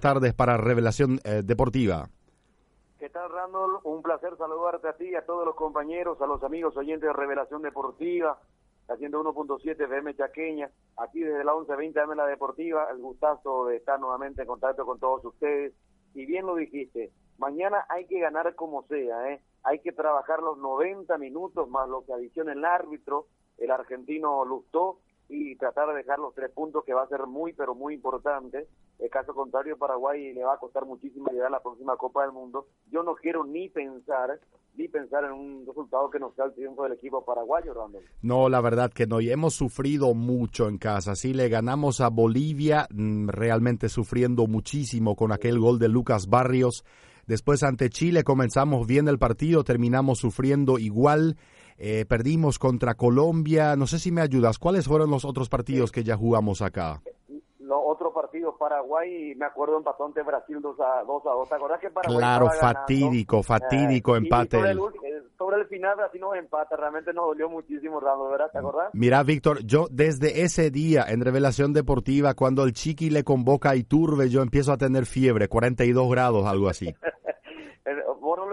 tardes para Revelación eh, Deportiva. ¿Qué tal, Randall? Un placer saludarte a ti, a todos los compañeros, a los amigos oyentes de Revelación Deportiva, haciendo 1.7 FM Chaqueña, aquí desde la 11.20 AM La Deportiva, el gustazo de estar nuevamente en contacto con todos ustedes. Y bien lo dijiste, mañana hay que ganar como sea, ¿eh? hay que trabajar los 90 minutos más lo que adiciona el árbitro, el argentino Lustó, y tratar de dejar los tres puntos que va a ser muy pero muy importante. El caso contrario, Paraguay le va a costar muchísimo llegar a la próxima Copa del Mundo. Yo no quiero ni pensar ni pensar en un resultado que no sea el triunfo del equipo paraguayo, Randall. No, la verdad que no. Y hemos sufrido mucho en casa. Sí, le ganamos a Bolivia, mm, realmente sufriendo muchísimo con aquel gol de Lucas Barrios. Después ante Chile comenzamos bien el partido, terminamos sufriendo igual. Eh, perdimos contra Colombia. No sé si me ayudas. ¿Cuáles fueron los otros partidos que ya jugamos acá? Los otros partidos, Paraguay, me acuerdo empató ante Brasil 2 a 2. A 2. ¿Te acordás que Paraguay Claro, fatídico, fatídico eh, empate. Sobre el, eh, sobre el, final, así nos empata. Realmente nos dolió muchísimo, Rando, ¿verdad? ¿Te acordás? Mira, Víctor, yo desde ese día en Revelación Deportiva, cuando el Chiqui le convoca a Iturbe, yo empiezo a tener fiebre, 42 grados, algo así.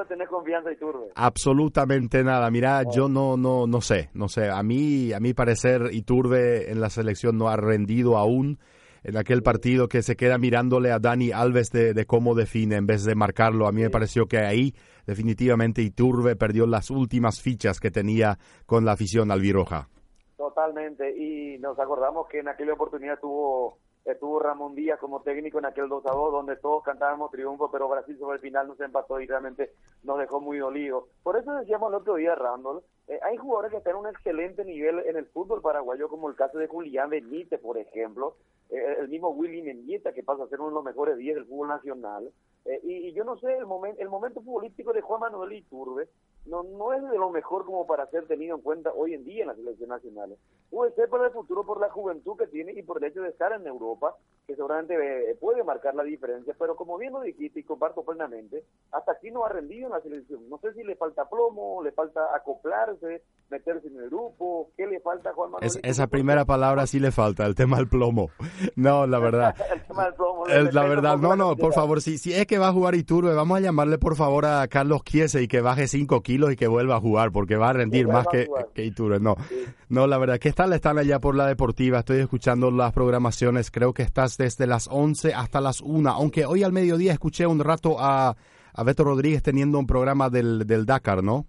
tenés confianza Iturbe. Absolutamente nada. Mira, yo no, no, no sé, no sé. A mí, a mi parecer, Iturbe en la selección no ha rendido aún en aquel partido que se queda mirándole a Dani Alves de, cómo define en vez de marcarlo. A mí me pareció que ahí definitivamente Iturbe perdió las últimas fichas que tenía con la afición albiroja. Totalmente. Y nos acordamos que en aquella oportunidad tuvo estuvo Ramón Díaz como técnico en aquel 2 a 2 donde todos cantábamos triunfo, pero Brasil sobre el final nos empató y realmente nos dejó muy dolidos. Por eso decíamos el otro día, Randall, eh, hay jugadores que están en un excelente nivel en el fútbol paraguayo, como el caso de Julián Benítez, por ejemplo, eh, el mismo Willy Mendieta, que pasa a ser uno de los mejores días del fútbol nacional. Eh, y, yo no sé, el, momento el momento futbolístico de Juan Manuel Iturbe no, no es de lo mejor como para ser tenido en cuenta hoy en día en las selecciones nacionales. Puede ser para el futuro por la juventud que tiene y por el hecho de estar en Europa, que seguramente eh, puede marcar la diferencia, pero como bien lo dijiste y comparto plenamente, hasta aquí no ha rendido en la selección. No sé si le falta plomo, le falta acoplarse, meterse en el grupo, ¿qué le falta a Juan Manuel? esa primera palabra sí le falta, el tema del plomo. No, la verdad. el tema del plomo. la verdad, no, no, por favor, si, si es que va a jugar Iturbe, vamos a llamarle por favor a Carlos Kiese y que baje 5 kilos y que vuelva a jugar, porque va a rendir más que, que Iturbe. No, no, la verdad, ¿qué tal están allá por la deportiva? Estoy escuchando las programaciones, creo que estás desde las 11 hasta las 1, aunque hoy al mediodía escuché un rato a, a Beto Rodríguez teniendo un programa del, del Dakar, ¿no?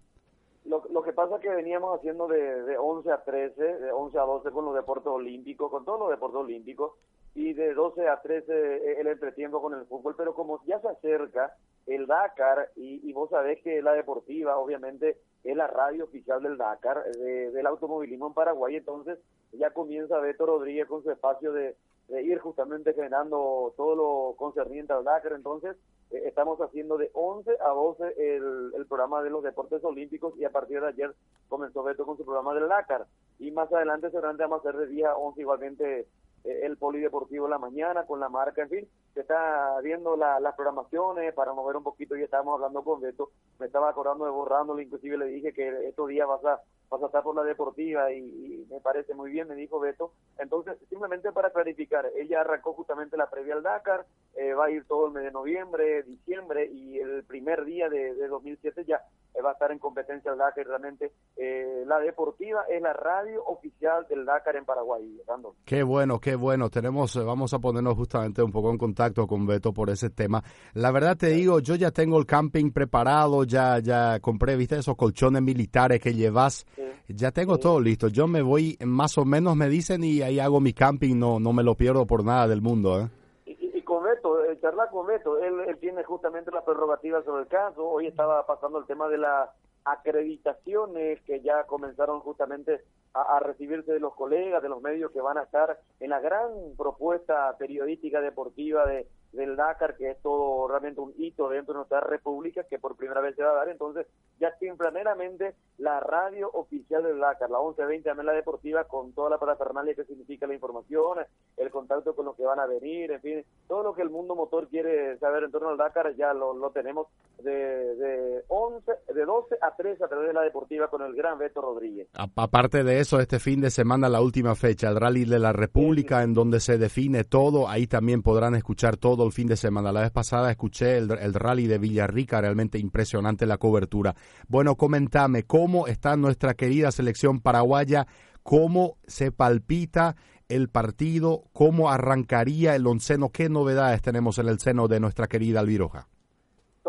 Lo, lo que pasa es que veníamos haciendo de, de 11 a 13, de 11 a 12 con los deportes olímpicos, con todos los deportes olímpicos, y de 12 a 13 eh, el entretiempo con el fútbol, pero como ya se acerca el Dakar, y, vos sabés que la deportiva, obviamente, es la radio oficial del Dakar, de, del automovilismo en Paraguay, entonces ya comienza Beto Rodríguez con su espacio de, de ir justamente generando todo lo concerniente al Dakar. Entonces, eh, estamos haciendo de 11 a 12 el, el, programa de los deportes olímpicos y a partir de ayer comenzó Beto con su programa del Dakar. Y más adelante seguramente vamos a hacer de día 11 igualmente eh, el polideportivo en la mañana con la marca, en fin, se está viendo la, las programaciones para mover un poquito y estábamos hablando con Beto, me estaba acordando de borrándolo, inclusive le dije que estos días vas a, vas a estar por la deportiva y, me parece muy bien, me dijo Beto, entonces simplemente para clarificar, ella arrancó justamente la previa al Dakar, eh, va a ir todo el mes de noviembre, diciembre y el primer día de, de 2007 ya eh, va a estar en competencia el Dakar realmente eh, la deportiva es la radio oficial del Dakar en Paraguay. Qué bueno, qué bueno. Tenemos, eh, vamos a ponernos justamente un poco en contacto con Beto por ese tema. La verdad te digo, yo ya tengo el camping preparado, ya, ya compré, viste, esos colchones militares que llevas. Ya tengo todo listo. Yo me voy, más o menos me dicen y ahí hago mi camping, no, no me lo pierdo por nada del mundo, ¿eh? Y, con Beto, charlar con Beto, él, él tiene justamente la prerrogativa sobre el caso. Hoy estaba pasando el tema de la acreditaciones que ya comenzaron justamente a, recibirse de los colegas, de los medios que van a estar en la gran propuesta periodística deportiva de, del Dakar, que es todo realmente un hito dentro de nuestra república que por primera vez se va a dar. Entonces, ya tempranamente la radio oficial del Dakar, la 1120 la Deportiva, con toda la parafernalia que significa la información, el contacto con los que van a venir, en fin, todo lo que el mundo motor quiere saber en torno al Dakar, ya lo, lo tenemos de, de 11, de 12 a 13 a través de la Deportiva con el gran Beto Rodríguez. Aparte de eso, este fin de semana, la última fecha, el Rally de la República, en donde se define todo, ahí también podrán escuchar todo todo el fin de semana. La vez pasada escuché el, el rally de Villarrica, realmente impresionante la cobertura. Bueno, comentame, ¿cómo está nuestra querida selección paraguaya? ¿Cómo se palpita el partido? ¿Cómo arrancaría el onceno? ¿Qué novedades tenemos en el seno de nuestra querida Alviroja?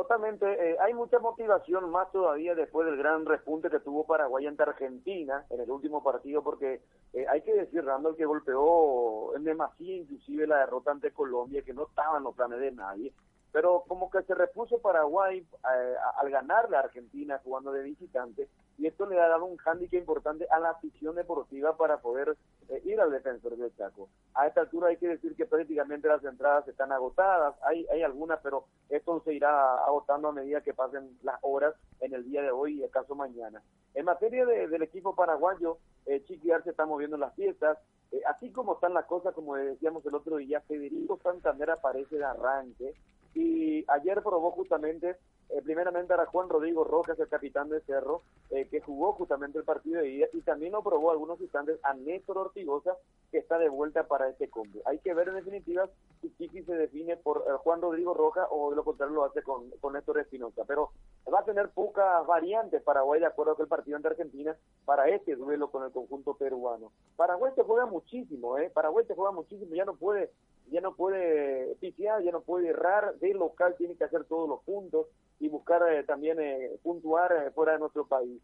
Totalmente, eh, hay mucha motivación más todavía después del gran repunte que tuvo Paraguay ante Argentina en el último partido, porque eh, hay que decir, Randall, que golpeó en demasía inclusive la derrota ante Colombia, que no estaba en los planes de nadie, pero como que se repuso Paraguay eh, al ganarle a Argentina jugando de visitante y esto le ha dado un hándicap importante a la afición deportiva para poder eh, ir al defensor del Chaco. A esta altura hay que decir que prácticamente las entradas están agotadas, hay, hay algunas, pero esto se irá agotando a medida que pasen las horas en el día de hoy y acaso mañana. En materia del equipo paraguayo, eh, Chiqui se está moviendo en las fiestas, eh, así como están las cosas, como decíamos el otro día, Federico Santander aparece de arranque, y ayer probó justamente, eh, primeramente era Juan Rodrigo Rojas, el capitán de Cerro, eh, que jugó justamente el partido de día y también lo probó algunos instantes a Néstor Ortigosa, que está de vuelta para este combo. Hay que ver en definitiva si Chiqui se define por eh, Juan Rodrigo Rojas o de lo contrario lo hace con, con Néstor Espinosa, pero va a tener pocas variantes Paraguay de acuerdo con el partido ante Argentina para este duelo con el conjunto peruano. Paraguay se juega muchísimo, ¿eh? Paraguay se juega muchísimo, ya no puede ya no puede pifiar, ya no puede errar, de local tiene que hacer todos los puntos y buscar eh, también eh, puntuar eh, fuera de nuestro país.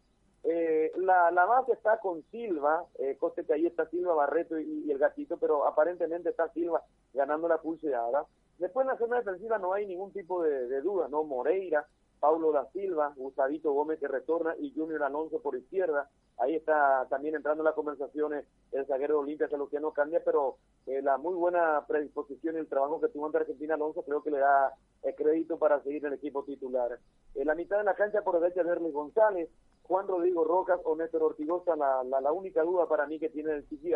la, la base está con Silva, coste que ahí está Silva, Barreto y, el gatito, pero aparentemente está Silva ganando la pulseada. Después en la zona defensiva no hay ningún tipo de duda, ¿no? Moreira, Paulo da Silva, Gustavito Gómez que retorna y Junior Alonso por izquierda. Ahí está también entrando en las conversaciones el zaguero Olimpia, no cambia, pero eh, la muy buena predisposición y el trabajo que tuvo ante Argentina Alonso creo que le da eh, crédito para seguir el equipo titular. En la mitad de la cancha por derecha Derlis González, Juan Rodrigo Rocas o Néstor Ortigosa, la, la, única duda para mí que tiene el Chiqui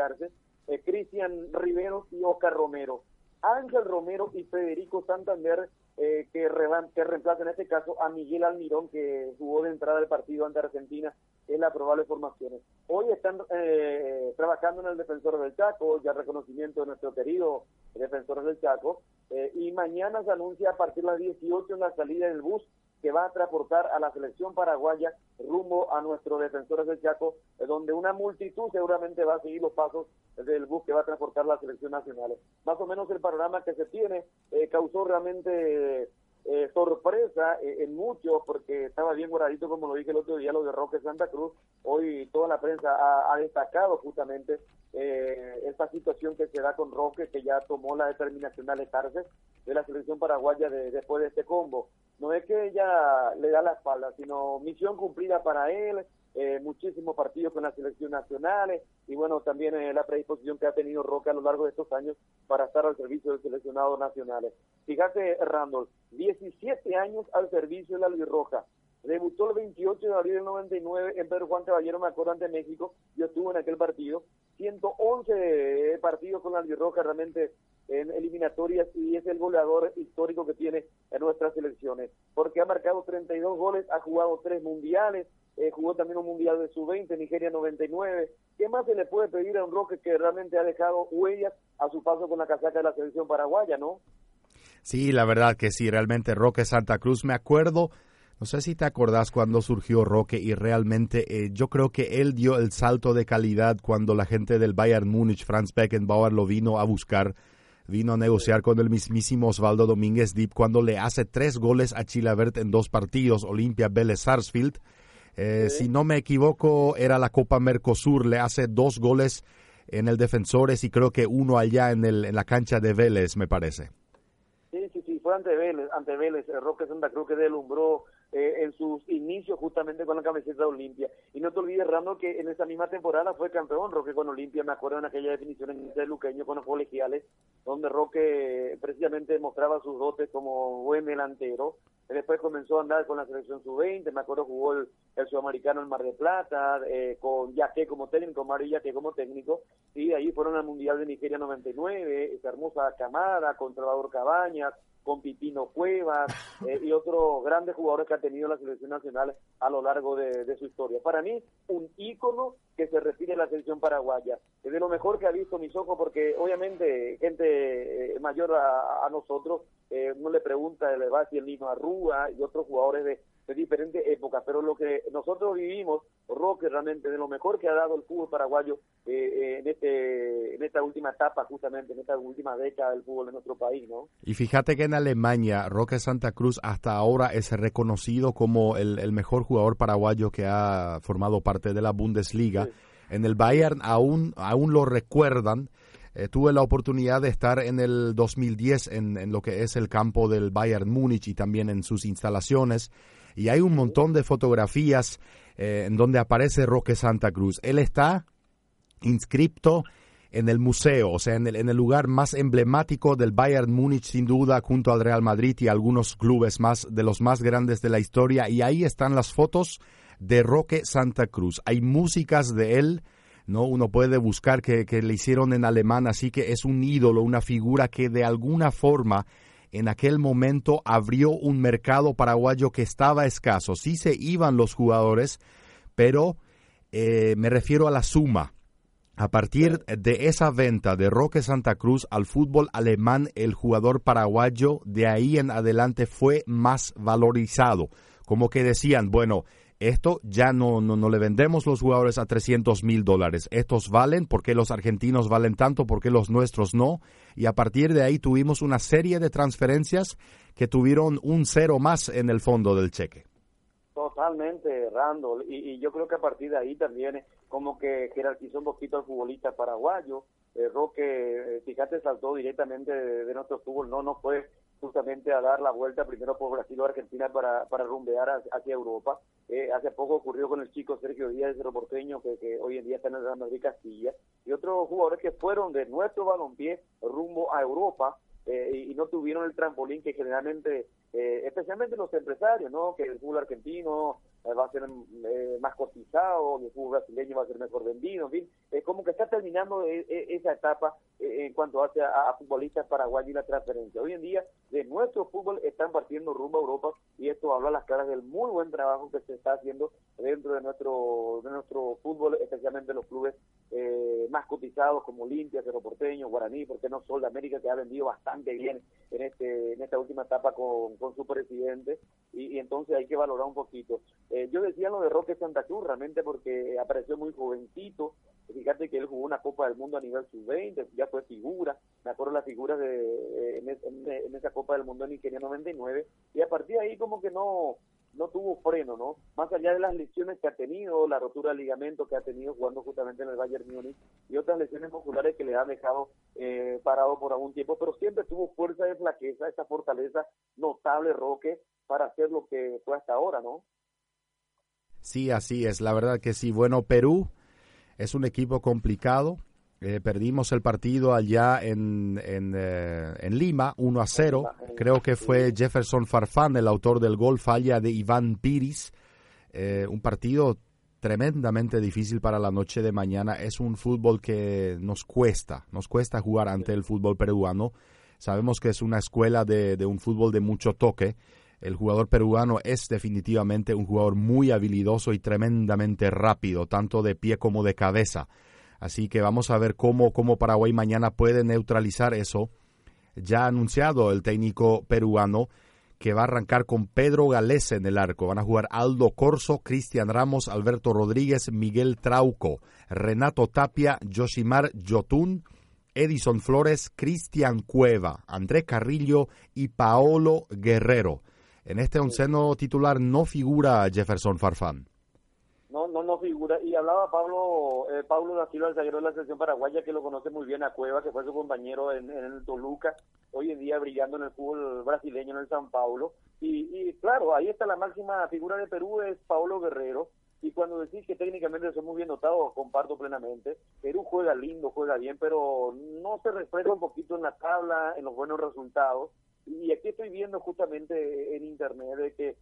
eh, Cristian Rivero y Oscar Romero. Ángel Romero y Federico Santander eh, que, que reemplaza en este caso a Miguel Almirón, que jugó de entrada del partido ante Argentina en la probable formación. Hoy están eh, trabajando en el defensor del Chaco, ya reconocimiento de nuestro querido defensor del Chaco, eh, y mañana se anuncia a partir de las 18 en la salida del bus que va a transportar a la selección paraguaya rumbo a nuestros defensores del Chaco, donde una multitud seguramente va a seguir los pasos del bus que va a transportar la selección nacional. Más o menos el panorama que se tiene eh, causó realmente eh, sorpresa eh, en muchos, porque estaba bien guardadito, como lo dije el otro día, lo de Roque Santa Cruz. Hoy toda la prensa ha, destacado justamente eh, esta situación que se da con Roque, que ya tomó la determinación de alejarse de la selección paraguaya después de este combo. No es que ella le da la espalda, sino misión cumplida para él, eh, muchísimos partidos con las selecciones nacionales y bueno, también eh, la predisposición que ha tenido Roca a lo largo de estos años para estar al servicio de seleccionados nacionales. Fíjate, Randall, 17 años al servicio de la Albirroja. Debutó el 28 de abril del 99 en Pedro Juan Caballero, me acuerdo, ante México. Yo estuve en aquel partido. 111 partidos con la Albirroja realmente en eliminatorias y es el goleador histórico que tiene en nuestras selecciones. Porque ha marcado 32 goles, ha jugado tres mundiales, eh, jugó también un mundial de sub-20, Nigeria 99. ¿Qué más se le puede pedir a un Roque que realmente ha dejado huellas a su paso con la casaca de la selección paraguaya, no? Sí, la verdad que sí, realmente Roque Santa Cruz, me acuerdo, no sé si te acordás cuando surgió Roque y realmente eh, yo creo que él dio el salto de calidad cuando la gente del Bayern Múnich, Franz Beckenbauer, lo vino a buscar vino a negociar con el mismísimo Osvaldo Domínguez Deep cuando le hace tres goles a Chilabert en dos partidos, Olimpia Vélez Sarsfield. Eh, si no me equivoco, era la Copa Mercosur, le hace dos goles en el Defensores y creo que uno allá en, el, en la cancha de Vélez, me parece. Sí, sí, sí, fue ante Vélez, ante Vélez, Roque Santa Cruz que delumbró eh, en sus inicios justamente con la camiseta de Olimpia. Y no te olvides, Rando, que en esa misma temporada fue campeón Roque con Olimpia, me acuerdo en aquella definición en de Luqueño con los colegiales, donde Roque precisamente mostraba sus dotes como buen delantero. Después comenzó a andar con la selección sub-20, me acuerdo jugó el, sudamericano en Mar de Plata, eh, con Yaque como técnico, Mario Yaque como técnico, y ahí fueron al Mundial de Nigeria 99, esa hermosa camada, con Cabañas, con Pipino Cuevas eh, y otros grandes jugadores que ha tenido la selección nacional a lo largo de, su historia. Para mí, un ícono que se retire la selección paraguaya. Es de lo mejor que ha visto mis ojos porque obviamente gente eh, mayor a, nosotros eh, no le pregunta, le va si el Nino Arrúa y otros jugadores de, de diferentes épocas, pero lo que nosotros vivimos, Roque, realmente de lo mejor que ha dado el fútbol paraguayo eh, eh, en, este, en esta última etapa, justamente en esta última década del fútbol de nuestro país, ¿no? Y fíjate que en Alemania, Roque Santa Cruz hasta ahora es reconocido como el, mejor jugador paraguayo que ha formado parte de la Bundesliga. En el Bayern aún, aún lo recuerdan. Eh, tuve la oportunidad de estar en el 2010 en, en, lo que es el campo del Bayern Múnich y también en sus instalaciones y hay un montón de fotografías eh, en donde aparece Roque Santa Cruz. Él está inscripto en el museo, o sea, en el, en el lugar más emblemático del Bayern Múnich, sin duda, junto al Real Madrid y algunos clubes más de los más grandes de la historia. Y ahí están las fotos de Roque Santa Cruz. Hay músicas de él, ¿no? Uno puede buscar que, que le hicieron en alemán, así que es un ídolo, una figura que de alguna forma en aquel momento abrió un mercado paraguayo que estaba escaso. Sí se iban los jugadores, pero eh, me refiero a la suma. A partir de esa venta de Roque Santa Cruz al fútbol alemán, el jugador paraguayo de ahí en adelante fue más valorizado. Como que decían, bueno, esto ya no, no, le vendemos los jugadores a 300 mil dólares. Estos valen, porque los argentinos valen tanto? porque los nuestros no? Y a partir de ahí tuvimos una serie de transferencias que tuvieron un cero más en el fondo del cheque. Totalmente, Randall. Y, yo creo que a partir de ahí también como que jerarquizó un poquito al futbolista paraguayo. Eh, Roque, eh, fíjate, saltó directamente de, nuestro fútbol. No, no fue justamente a dar la vuelta primero por Brasil o Argentina para, para rumbear hacia Europa. Eh, hace poco ocurrió con el chico Sergio Díaz, el Porteño, que, que, hoy en día está en el Real Madrid Castilla, y otros jugadores que fueron de nuestro balompié rumbo a Europa eh, y, no tuvieron el trampolín que generalmente, eh, especialmente los empresarios, ¿no? Que el fútbol argentino va a ser eh, más cotizado, el fútbol brasileño va a ser mejor vendido, en fin, es como que está terminando e, e, esa etapa eh, en cuanto hace a, futbolistas paraguayos y la transferencia. Hoy en día, de nuestro fútbol están partiendo rumbo a Europa y esto habla a las caras del muy buen trabajo que se está haciendo dentro de nuestro de nuestro fútbol, especialmente los clubes más cotizados como Olimpia, Cerro Porteño, Guaraní, porque no Sol de América, que ha vendido bastante bien en este en esta última etapa con, con su presidente y entonces hay que valorar un poquito. Eh, yo decía lo de Roque Santa Cruz realmente porque apareció muy jovencito. Fíjate que él jugó una Copa del Mundo a nivel sub-20, ya fue figura. Me acuerdo la figura de, eh, en, esa Copa del Mundo en Nigeria 99. Y a partir de ahí como que no no tuvo freno, ¿no? Más allá de las lesiones que ha tenido, la rotura de ligamento que ha tenido jugando justamente en el Bayern Múnich y otras lesiones musculares que le han dejado eh, parado por algún tiempo, pero siempre tuvo fuerza de flaqueza, esa fortaleza notable Roque para hacer lo que fue hasta ahora, ¿no? Sí, así es, la verdad que sí. Bueno, Perú es un equipo complicado. Eh, perdimos el partido allá en, en, eh, Lima, 1 a 0. Creo que fue Jefferson Farfán el autor del gol, falla de Iván Piris. Eh, un partido tremendamente difícil para la noche de mañana. Es un fútbol que nos cuesta, nos cuesta jugar ante el fútbol peruano. Sabemos que es una escuela de, de un fútbol de mucho toque el jugador peruano es definitivamente un jugador muy habilidoso y tremendamente rápido, tanto de pie como de cabeza. Así que vamos a ver cómo, cómo Paraguay mañana puede neutralizar eso. Ya ha anunciado el técnico peruano que va a arrancar con Pedro Galese en el arco. Van a jugar Aldo Corso, Cristian Ramos, Alberto Rodríguez, Miguel Trauco, Renato Tapia, Yoshimar Yotun, Edison Flores, Cristian Cueva, André Carrillo y Paolo Guerrero. En este onceno titular no figura Jefferson Farfán. No, no, no figura. Y hablaba Pablo eh, Pablo da Silva, el zaguero de la selección paraguaya, que lo conoce muy bien a Cueva, que fue su compañero en, el Toluca, hoy en día brillando en el fútbol brasileño en el San Paulo. Y, claro, ahí está la máxima figura de Perú, es Paulo Guerrero. Y cuando decís que técnicamente son muy bien dotados, comparto plenamente. Perú juega lindo, juega bien, pero no se refleja un poquito en la tabla, en los buenos resultados. Y aquí estoy viendo justamente en internet de que,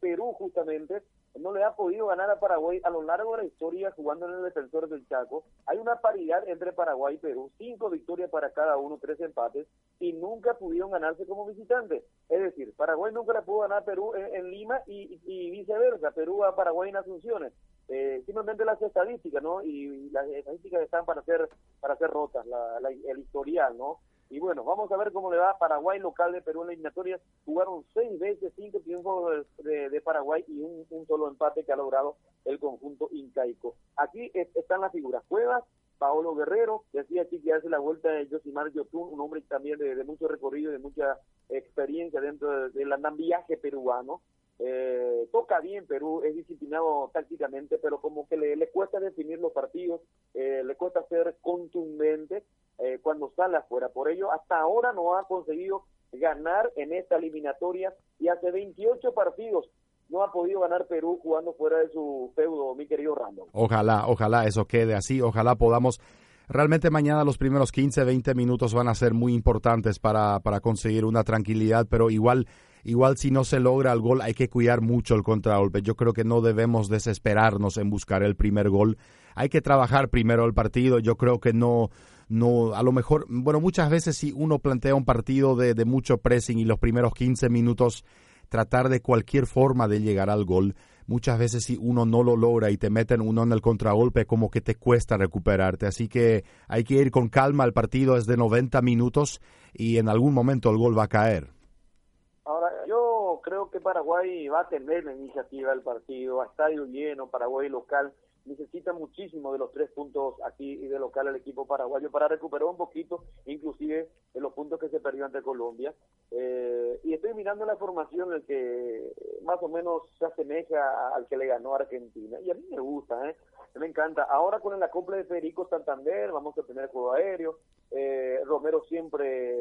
Perú justamente no le ha podido ganar a Paraguay a lo largo de la historia jugando en el defensor del Chaco. Hay una paridad entre Paraguay y Perú, cinco victorias para cada uno, tres empates, y nunca pudieron ganarse como visitantes. Es decir, Paraguay nunca le pudo ganar a Perú en, Lima y, viceversa, Perú a Paraguay en Asunciones. Eh, simplemente las estadísticas, ¿no? Y, las estadísticas están para ser para ser rotas, la, el historial, ¿no? Y bueno, vamos a ver cómo le va a Paraguay local de Perú en la eliminatoria. Jugaron seis veces, cinco triunfos de, Paraguay y un, solo empate que ha logrado el conjunto incaico. Aquí están las figuras. Cuevas, Paolo Guerrero, decía aquí que hace la vuelta de Josimar Yotun, un hombre también de, mucho recorrido y de mucha experiencia dentro del andambiaje peruano. Eh, toca bien Perú, es disciplinado tácticamente, pero como que le, cuesta definir los partidos, eh, le cuesta ser contundente eh, cuando sale afuera. Por ello, hasta ahora no ha conseguido ganar en esta eliminatoria y hace 28 partidos no ha podido ganar Perú jugando fuera de su feudo, mi querido Randall. Ojalá, ojalá eso quede así, ojalá podamos Realmente mañana los primeros 15, 20 minutos van a ser muy importantes para, para conseguir una tranquilidad, pero igual igual si no se logra el gol hay que cuidar mucho el contragolpe. Yo creo que no debemos desesperarnos en buscar el primer gol. Hay que trabajar primero el partido. Yo creo que no, no, a lo mejor, bueno, muchas veces si uno plantea un partido de, mucho pressing y los primeros 15 minutos tratar de cualquier forma de llegar al gol, muchas veces si uno no lo logra y te meten uno en el contragolpe, como que te cuesta recuperarte. Así que hay que ir con calma. El partido es de 90 minutos y en algún momento el gol va a caer creo que Paraguay va a tener la iniciativa del partido, a estadio lleno, Paraguay local, necesita muchísimo de los tres puntos aquí y de local el equipo paraguayo para recuperar un poquito, inclusive de los puntos que se perdió ante Colombia. Eh, y estoy mirando la formación el que más o menos se asemeja al que le ganó Argentina. Y a mí me gusta, ¿eh? me encanta. Ahora con el acople de Federico Santander vamos a tener juego aéreo. Eh, Romero siempre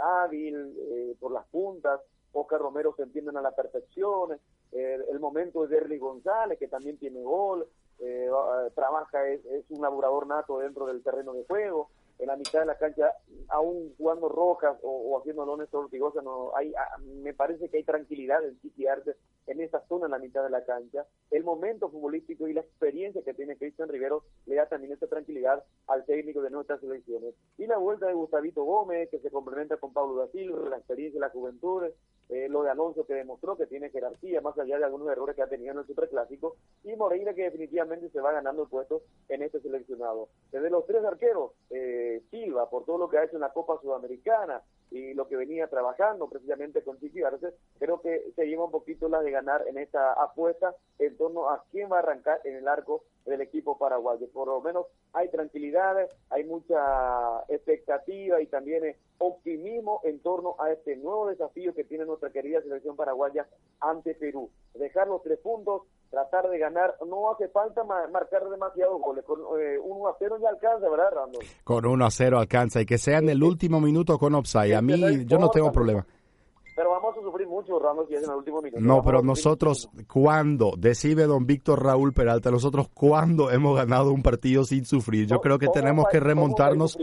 hábil eh, por las puntas. Oscar Romero se entienden a la perfección, eh, el momento de Derry González, que también tiene gol, eh, trabaja, es, un laborador nato dentro del terreno de juego, en la mitad de la cancha, aún jugando rojas o, haciendo lones Ortigosa, no, hay, ah, me parece que hay tranquilidad en sitiarse en esa zona en la mitad de la cancha. El momento futbolístico y la experiencia que tiene Cristian Rivero le da también esa tranquilidad al técnico de nuestras selecciones. Y la vuelta de Gustavito Gómez, que se complementa con Pablo da Silva, la experiencia y la juventud, eh, lo de Alonso que demostró que tiene jerarquía, más allá de algunos errores que ha tenido en el Superclásico, y Moreira que definitivamente se va ganando el puesto en este seleccionado. Desde los tres arqueros, eh, Silva, por todo lo que ha hecho en la Copa Sudamericana y lo que venía trabajando precisamente con Chiqui Arce, creo que se lleva un poquito la de ganar en esta apuesta en torno a quién va a arrancar en el arco del equipo paraguayo. Por lo menos hay tranquilidad, hay mucha expectativa y también eh, optimismo en torno a este nuevo desafío que tiene nuestra querida selección paraguaya ante Perú. Dejar los tres puntos, tratar de ganar, no hace falta marcar demasiados goles, con 1 eh, a 0 ya alcanza, ¿verdad, Randall? Con 1 a 0 alcanza y que sea en el último minuto con offside, a mí yo no tengo problema. Pero vamos a sufrir mucho, Ramos, si es en el último minuto. No, pero nosotros, ¿cuándo? Decide don Víctor Raúl Peralta, nosotros, ¿cuándo hemos ganado un partido sin sufrir? Yo creo que tenemos que remontarnos,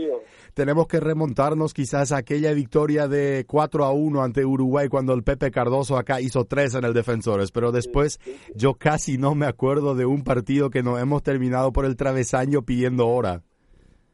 tenemos que remontarnos quizás a aquella victoria de 4 a 1 ante Uruguay cuando el Pepe Cardoso acá hizo 3 en el Defensores, pero después yo casi no me acuerdo de un partido que nos hemos terminado por el travesaño pidiendo hora.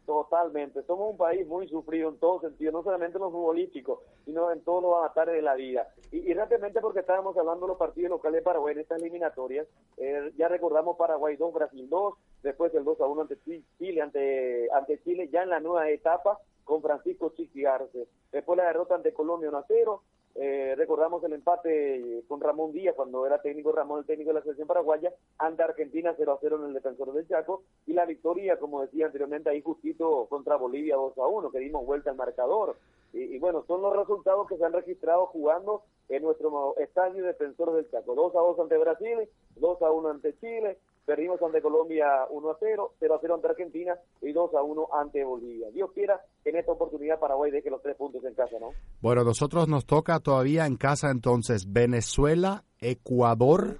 Totalmente. Somos un país muy sufrido en todo sentido, no solamente en lo futbolístico, sino en todos los avatares de la vida. Y, y rápidamente porque estábamos hablando de los partidos locales de Paraguay en estas eliminatorias, eh, ya recordamos Paraguay 2, Brasil 2, después el 2 a 1 ante Chile, ante, ante Chile ya en la nueva etapa con Francisco Chiquiarse. Después la derrota ante Colombia 1 a 0, eh, recordamos el empate con Ramón Díaz cuando era técnico Ramón, el técnico de la selección paraguaya, ante Argentina 0 a 0 en el defensor del Chaco y la victoria, como decía anteriormente, ahí justito contra Bolivia 2 a 1, que dimos vuelta al marcador. Y, bueno, son los resultados que se han registrado jugando en nuestro estadio defensor del Chaco. 2 a 2 ante Brasil, 2 a 1 ante Chile, Perdimos ante Colombia 1 a 0, 0 a 0 ante Argentina y 2 a 1 ante Bolivia. Dios quiera que en esta oportunidad Paraguay deje los tres puntos en casa, ¿no? Bueno, nosotros nos toca todavía en casa entonces Venezuela, Ecuador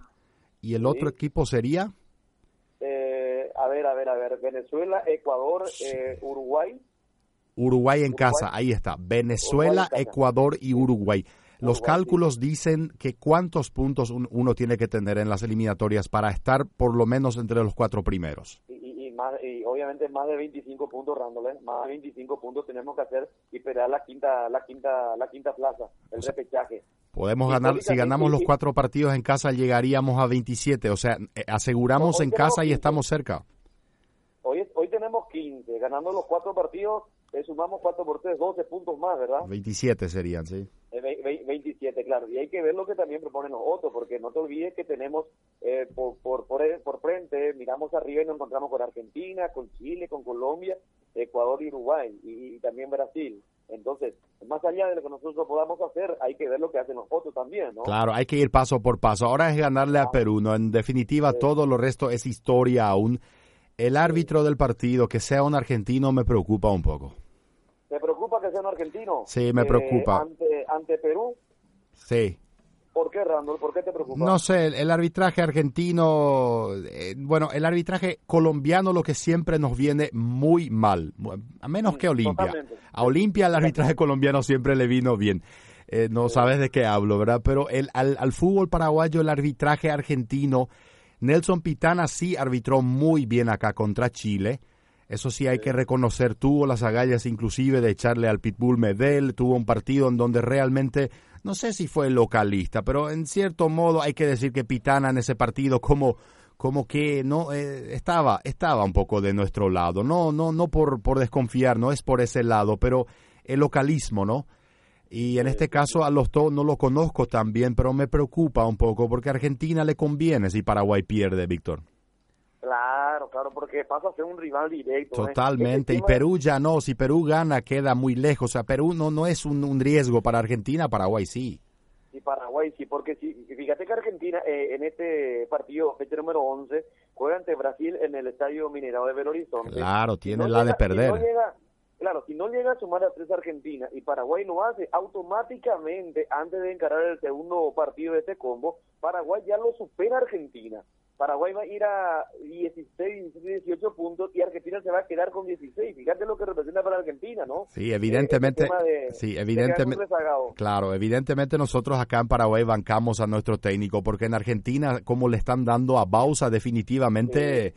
y el otro equipo sería. Eh, a ver, a ver, a ver. Venezuela, Ecuador, eh, Uruguay. Uruguay en casa, ahí está. Venezuela, Ecuador y Uruguay. Los cálculos dicen que cuántos puntos uno tiene que tener en las eliminatorias para estar por lo menos entre los cuatro primeros. Y, más, y obviamente más de 25 puntos, Randall, ¿eh? más de 25 puntos tenemos que hacer y pelear la quinta, la quinta, la quinta plaza, el repechaje. Podemos ganar, si ganamos los cuatro partidos en casa llegaríamos a 27, o sea, eh, aseguramos en casa y estamos cerca. Hoy, hoy tenemos 15, ganando los cuatro partidos eh, sumamos 4 por 3, 12 puntos más, ¿verdad? 27 serían, sí. 27, eh, claro. Y hay que ver lo que también proponen los otros, porque no te olvides que tenemos eh, por, por, por, frente, miramos arriba y nos encontramos con Argentina, con Chile, con Colombia, Ecuador y Uruguay, y, también Brasil. Entonces, más allá de lo que nosotros podamos hacer, hay que ver lo que hacen los otros también, ¿no? Claro, hay que ir paso por paso. Ahora es ganarle a ah. Perú, ¿no? En definitiva, todo lo resto es historia aún el árbitro del partido, que sea un argentino, me preocupa un poco. ¿Te preocupa que sea un argentino? Sí, me preocupa. Ante, ante Perú. Sí. ¿Por qué, Randall? ¿Por qué te preocupa? No sé, el, arbitraje argentino, eh, bueno, el arbitraje colombiano lo que siempre nos viene muy mal, a menos que Olimpia. A Olimpia el arbitraje colombiano siempre le vino bien. Eh, no sabes de qué hablo, ¿verdad? Pero el, al, al fútbol paraguayo el arbitraje argentino Nelson Pitana sí arbitró muy bien acá contra Chile. Eso sí hay que reconocer, tuvo las agallas inclusive de echarle al Pitbull Medel, tuvo un partido en donde realmente, no sé si fue localista, pero en cierto modo hay que decir que Pitana en ese partido como como que no eh, estaba estaba un poco de nuestro lado, no no no por por desconfiar, no es por ese lado, pero el localismo, ¿no? Y en este caso a los dos no lo conozco tan bien, pero me preocupa un poco porque a Argentina le conviene si Paraguay pierde, Víctor. Claro, claro, porque pasa a ser un rival directo. ¿eh? Totalmente, y Perú ya no, si Perú gana queda muy lejos, o sea, Perú no, no es un, riesgo para Argentina, Paraguay sí. Sí, Paraguay sí, porque si, fíjate que Argentina eh, en este partido, fecha número 11, juega ante Brasil en el Estadio Minerado de Belo Horizonte. Claro, tiene la de perder. Claro, si no llega a sumar a tres Argentina y Paraguay lo hace, automáticamente, antes de encarar el segundo partido de este combo, Paraguay ya lo supera a Argentina. Paraguay va a ir a 16, 18 puntos y Argentina se va a quedar con 16. Fíjate lo que representa para Argentina, ¿no? Sí, evidentemente. sí, evidentemente. Claro, evidentemente nosotros acá en Paraguay bancamos a nuestro técnico porque en Argentina, como le están dando a Bausa, definitivamente.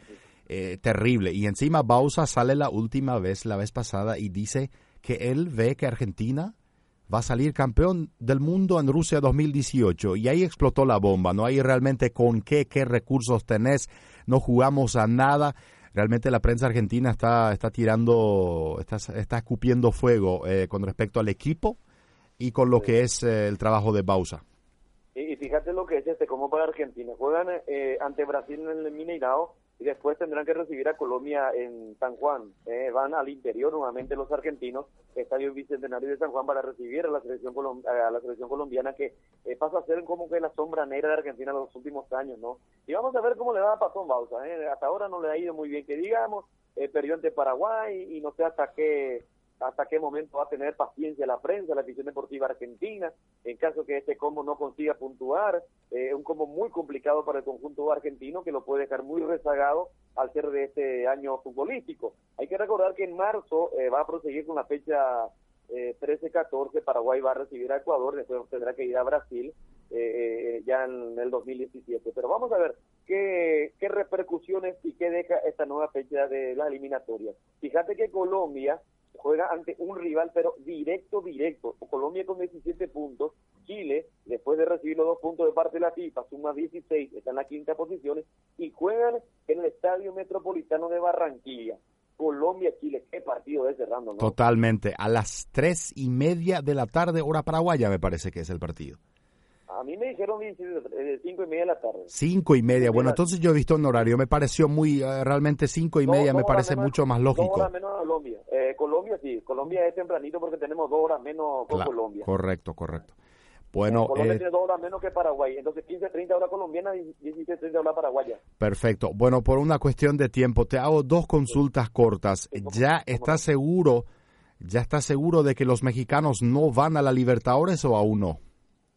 Eh, terrible. Y encima Bausa sale la última vez, la vez pasada, y dice que él ve que Argentina va a salir campeón del mundo en Rusia 2018 y ahí explotó la bomba, no hay realmente con qué, qué recursos tenés, no jugamos a nada. Realmente la prensa argentina está, está tirando, está, está escupiendo fuego eh, con respecto al equipo y con lo que es eh, el trabajo de Bausa. Y, fíjate lo que es este, como para Argentina. Juegan ante Brasil en el Mineirao y después tendrán que recibir a Colombia en San Juan. Eh, van al interior nuevamente los argentinos, Estadio Bicentenario de San Juan para recibir a la selección, a la selección colombiana que eh, pasa a ser como que la sombra negra de Argentina en los últimos años, ¿no? Y vamos a ver cómo le va a Pasón Bausa. ¿eh? Hasta ahora no le ha ido muy bien, que digamos, perdió ante Paraguay y no sé hasta qué hasta qué momento va a tener paciencia la prensa, la afición deportiva argentina, en caso que este combo no consiga puntuar, eh, un combo muy complicado para el conjunto argentino que lo puede dejar muy rezagado al ser de este año futbolístico. Hay que recordar que en marzo eh, va a proseguir con la fecha eh, 13-14, Paraguay va a recibir a Ecuador, después tendrá que ir a Brasil eh, ya en el 2017. Pero vamos a ver qué, qué repercusiones y qué deja esta nueva fecha de la eliminatoria. Fíjate que Colombia juega ante un rival, pero directo, directo. Colombia con 17 puntos, Chile, después de recibir los dos puntos de parte de la FIFA, suma 16, está en la quinta posición, y juegan en el Estadio Metropolitano de Barranquilla. Colombia, Chile, qué partido es cerrando, ¿no? Totalmente, a las tres y media de la tarde, hora paraguaya, me parece que es el partido. A mí me dijeron de cinco y media de la tarde. Cinco y media. Bueno, entonces yo he visto un horario. Me pareció muy, eh, realmente cinco y media me parece mucho más lógico. Menos Colombia. Eh, Colombia sí. Colombia es tempranito porque tenemos dos horas menos con Colombia. Correcto, correcto. Bueno, Colombia eh, tiene dos horas menos que Paraguay. Entonces 15, 30 horas colombiana y 17, 30 horas paraguaya. Perfecto. Bueno, por una cuestión de tiempo, te hago dos consultas cortas. ¿Ya estás seguro, ya estás seguro de que los mexicanos no van a la Libertadores o aún no?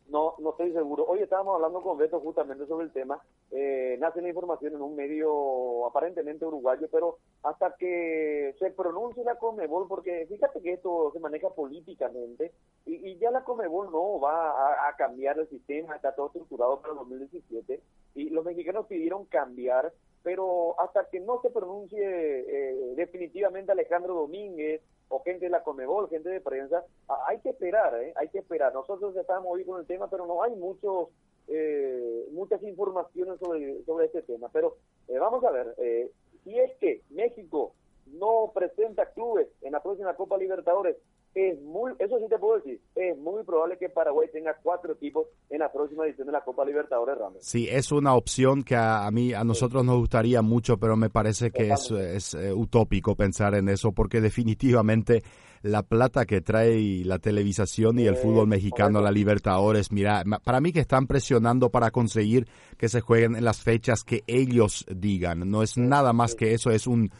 No, no estoy estoy seguro. Hoy estábamos hablando con Beto justamente sobre el tema. Eh, nace la información en un medio aparentemente uruguayo, pero hasta que se pronuncie la Comebol, porque fíjate que esto se maneja políticamente y, ya la Comebol no va a, cambiar el sistema, está todo estructurado para el 2017 y los mexicanos pidieron cambiar, pero hasta que no se pronuncie eh, definitivamente Alejandro Domínguez, o gente de la Comebol, gente de prensa, hay que esperar, ¿eh? hay que esperar. Nosotros estamos hoy con el tema, pero no hay muchos eh, muchas informaciones sobre, sobre este tema. Pero eh, vamos a ver, eh, si es que México no presenta clubes en la próxima Copa Libertadores, es muy, eso sí te puedo decir, es muy probable que Paraguay tenga cuatro equipos en la próxima edición de la Copa Libertadores, Ramos. Sí, es una opción que a, mí, a nosotros nos gustaría mucho, pero me parece que es, es eh, utópico pensar en eso, porque definitivamente la plata que trae la televisación y el fútbol mexicano a la Libertadores, mira, para mí que están presionando para conseguir que se jueguen en las fechas que ellos digan, no es nada más que eso, es un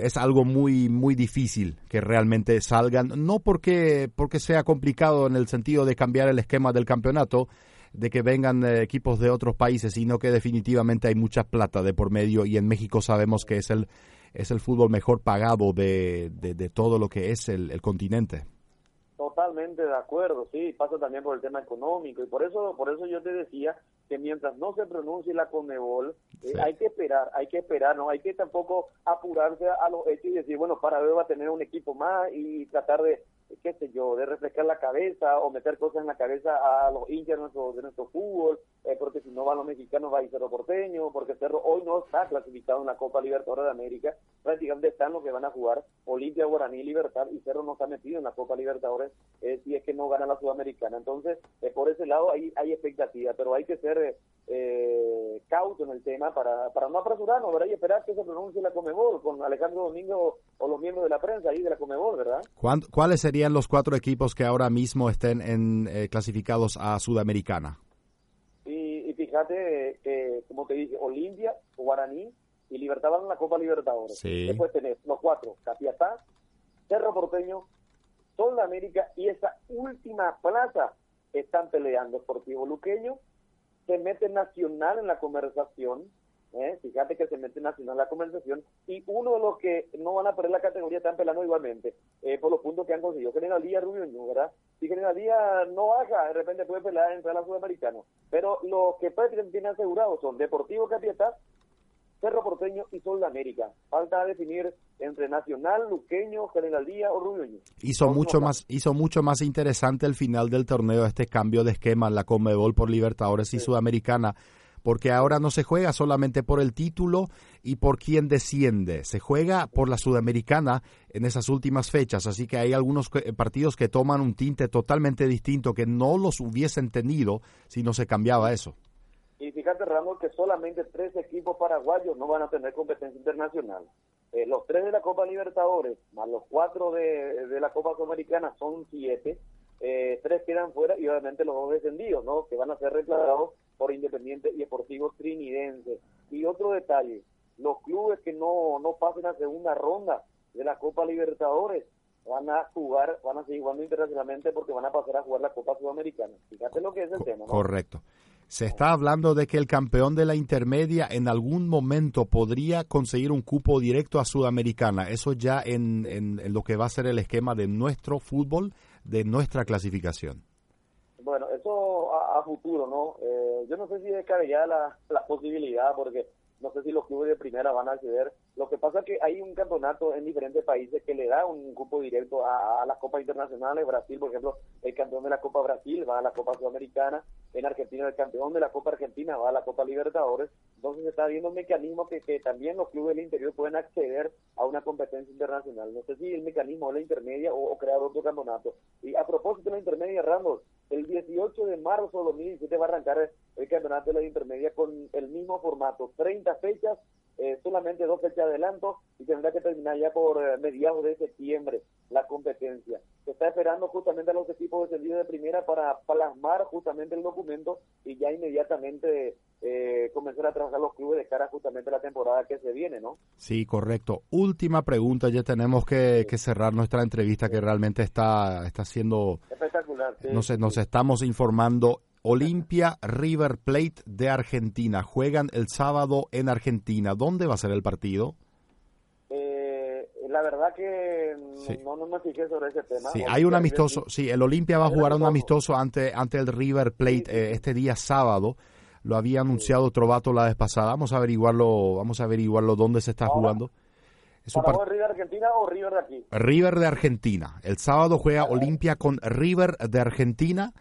es algo muy muy difícil que realmente salgan, no porque porque sea complicado en el sentido de cambiar el esquema del campeonato, de que vengan eh, equipos de otros países, sino que definitivamente hay mucha plata de por medio y en México sabemos que es el es el fútbol mejor pagado de, de, todo lo que es el, el continente. Totalmente de acuerdo, sí, pasa también por el tema económico y por eso por eso yo te decía que mientras no se pronuncie la Conmebol, eh, hay que esperar, hay que esperar, no hay que tampoco apurarse a los hechos y decir, bueno, para ver va a tener un equipo más y tratar de, qué sé yo, de refrescar la cabeza o meter cosas en la cabeza a los hinchas de nuestro, de nuestro fútbol, eh, porque si no van los mexicanos va a ir Cerro Porteño, porque Cerro hoy no está clasificado en la Copa Libertadores de América, prácticamente están los que van a jugar Olimpia, Guaraní, Libertad, y Cerro no está metido en la Copa Libertadores eh, si es que no gana la Sudamericana. Entonces, eh, por ese lado hay, hay expectativa, pero hay que ser eh, cauto en el tema para, para no apresurarnos, ¿verdad? Y esperar que se pronuncie la Comebol con Alejandro Domingo o los miembros de la prensa ahí de la Comebol, ¿verdad? ¿Cuáles serían los cuatro equipos que ahora mismo estén en, eh, clasificados a Sudamericana? Y, fíjate que, como te dije, Olimpia, Guaraní y Libertad van en la Copa Libertadores. Después tenés los cuatro, Capiatá, Cerro Porteño, Sol de América y esa última plaza están peleando Sportivo Luqueño, se mete Nacional en la conversación, ¿eh? fíjate que se mete Nacional en la conversación, y uno de los que no van a perder la categoría están pelando igualmente, eh, por los puntos que han conseguido. General Díaz, Rubio Ñu, ¿verdad? Si General Díaz no baja, de repente puede pelear entre la Sudamericana. Pero los que prácticamente tienen asegurados son Deportivo Capiatá, Cerro Porteño y Sol de América. Falta definir entre Nacional, Luqueño, General Díaz o Rubio Hizo mucho más hizo mucho más interesante el final del torneo este cambio de esquema en la Conmebol por Libertadores y Sudamericana porque ahora no se juega solamente por el título y por quién desciende, se juega por la Sudamericana en esas últimas fechas, así que hay algunos partidos que toman un tinte totalmente distinto que no los hubiesen tenido si no se cambiaba eso. Y fíjate, Ramos, que solamente tres equipos paraguayos no van a tener competencia internacional. Eh, los tres de la Copa Libertadores, más los cuatro de, la Copa Sudamericana, son siete. Eh, tres quedan fuera y obviamente los dos descendidos, ¿no? Que van a ser reclamados por Independiente y Deportivo Trinidense. Y otro detalle, los clubes que no, no pasen a segunda ronda de la Copa Libertadores van a jugar, van a seguir jugando internacionalmente porque van a pasar a jugar la Copa Sudamericana. Fíjate lo que es el tema, ¿no? Correcto. Se está hablando de que el campeón de la intermedia en algún momento podría conseguir un cupo directo a Sudamericana. Eso ya en, en, lo que va a ser el esquema de nuestro fútbol, de nuestra clasificación. Bueno, eso a, futuro, ¿no? Eh, yo no sé si es ya la, la posibilidad, porque no sé si los clubes de primera van a acceder. Lo que pasa es que hay un campeonato en diferentes países que le da un cupo directo a, las copas internacionales. Brasil, por ejemplo, el campeón de la Copa Brasil va a la Copa Sudamericana. En Argentina, el campeón de la Copa Argentina va a la Copa Libertadores. Entonces se está viendo un mecanismo que, que también los clubes del interior pueden acceder a una competencia internacional. No sé si el mecanismo es la intermedia o, crear otro campeonato. Y a propósito de la intermedia, Ramos, el 18 de marzo de 2017 va a arrancar el campeonato de la intermedia con el mismo formato, 30 fechas, eh, solamente dos fechas de adelanto y tendrá que terminar ya por eh, mediados de septiembre la competencia. Se está esperando justamente a los equipos descendidos de primera para plasmar justamente el documento y ya inmediatamente eh, comenzar a trabajar los clubes de cara justamente a la temporada que se viene, ¿no? Sí, correcto. Última pregunta, ya tenemos que, cerrar nuestra entrevista que realmente está, está siendo... Espectacular. nos, nos estamos informando Olimpia River Plate de Argentina. Juegan el sábado en Argentina. ¿Dónde va a ser el partido? Eh, la verdad que no, me fijé sobre ese tema. Sí, hay un amistoso. Sí, el Olimpia va a jugar un amistoso ante, ante el River Plate eh, este día sábado. Lo había anunciado Trovato la vez pasada. Vamos a averiguarlo, vamos a averiguarlo dónde se está jugando. ¿Es ¿Para River de Argentina o River de aquí? River de Argentina. El sábado juega Olimpia con River de Argentina.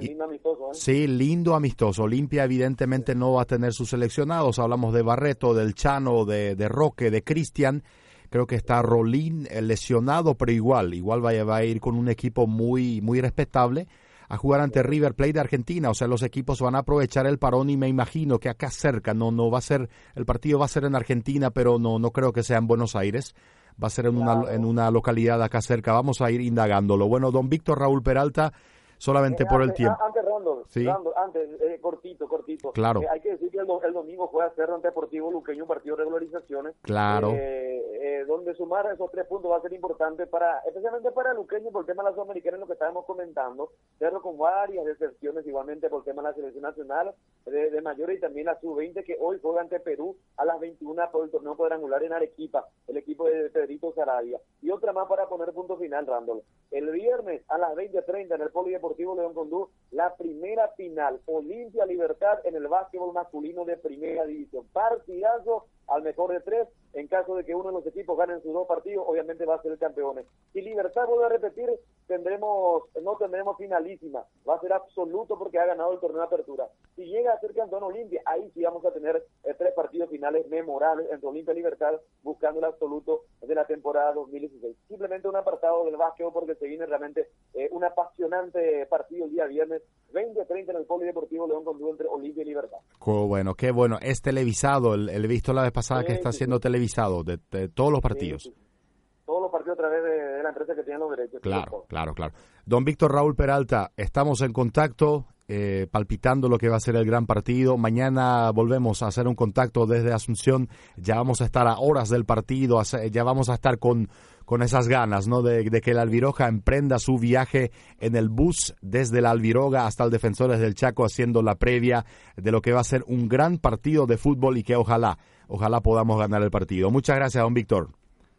Lindo amistoso, ¿eh? Sí, lindo amistoso. Olimpia evidentemente no va a tener sus seleccionados. Hablamos de Barreto, del Chano, de, de Roque, de Cristian. Creo que está Rolín eh, lesionado, pero igual, igual va, va a ir con un equipo muy, muy respetable a jugar ante River Plate de Argentina. O sea, los equipos van a aprovechar el parón y me imagino que acá cerca, no, no va a ser, el partido va a ser en Argentina, pero no, no creo que sea en Buenos Aires. Va a ser en, una, en una localidad acá cerca. Vamos a ir indagándolo. Bueno, don Víctor Raúl Peralta, solamente por el tiempo. Antes, Rondo, ¿Sí? antes, eh, cortito, cortito. Claro. Eh, hay que decir que el, domingo juega Cerro Deportivo Luqueño un partido de regularizaciones. Claro. Eh, donde sumar esos tres puntos va a ser importante para, especialmente para Luqueño por el tema de la Sudamericana, en lo que estábamos comentando. Cerro con varias deserciones igualmente por el tema de la selección nacional de, de mayores y también la sub-20 que hoy juega ante Perú a las 21 por el torneo cuadrangular en Arequipa, el equipo de Pedrito Sarabia. Y otra más para poner punto final, Rándolo. El viernes a las 20.30 en el Polideportivo León Condú, la primera final, Olimpia Libertad en el básquetbol masculino de primera división. Partidazo al mejor de tres, en caso de que uno de los equipos gane sus dos partidos, obviamente va a ser el campeón. Si Libertad vuelve a repetir, tendremos, no tendremos finalísima, va a ser absoluto porque ha ganado el torneo de apertura. Si llega a ser campeón Olimpia, ahí sí vamos a tener eh, tres partidos finales memorables entre Olimpia y Libertad, buscando el absoluto de la temporada 2016. Simplemente un apartado del básquetbol porque se viene realmente eh, un apasionante partido el día viernes, 20-30 en el Polideportivo León con entre Olimpia y Libertad. bueno, qué bueno. Es televisado, el, el visto la vez pasada que está siendo televisado de, todos los partidos. Todos los partidos a través de, la empresa que tiene los derechos. Claro, claro, claro. Don Víctor Raúl Peralta, estamos en contacto, eh, palpitando lo que va a ser el gran partido. Mañana volvemos a hacer un contacto desde Asunción. Ya vamos a estar a horas del partido, ya vamos a estar con, con esas ganas, ¿no? De, de, que el Alviroja emprenda su viaje en el bus desde la Alviroga hasta el Defensores del Chaco, haciendo la previa de lo que va a ser un gran partido de fútbol y que ojalá ojalá podamos ganar el partido. Muchas gracias, don Víctor.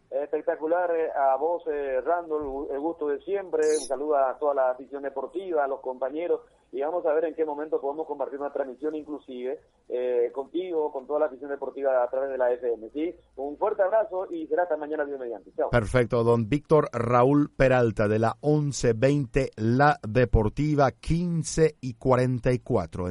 Espectacular eh, a vos, eh, Randall, el gusto de siempre. Un saludo a toda la afición deportiva, a los compañeros. Y vamos a ver en qué momento podemos compartir una transmisión inclusive eh, contigo, con toda la afición deportiva a través de la FM. ¿sí? Un fuerte abrazo y será hasta mañana Dios mediante. Chao. Perfecto, don Víctor Raúl Peralta de la 1120 La Deportiva 15 y 44.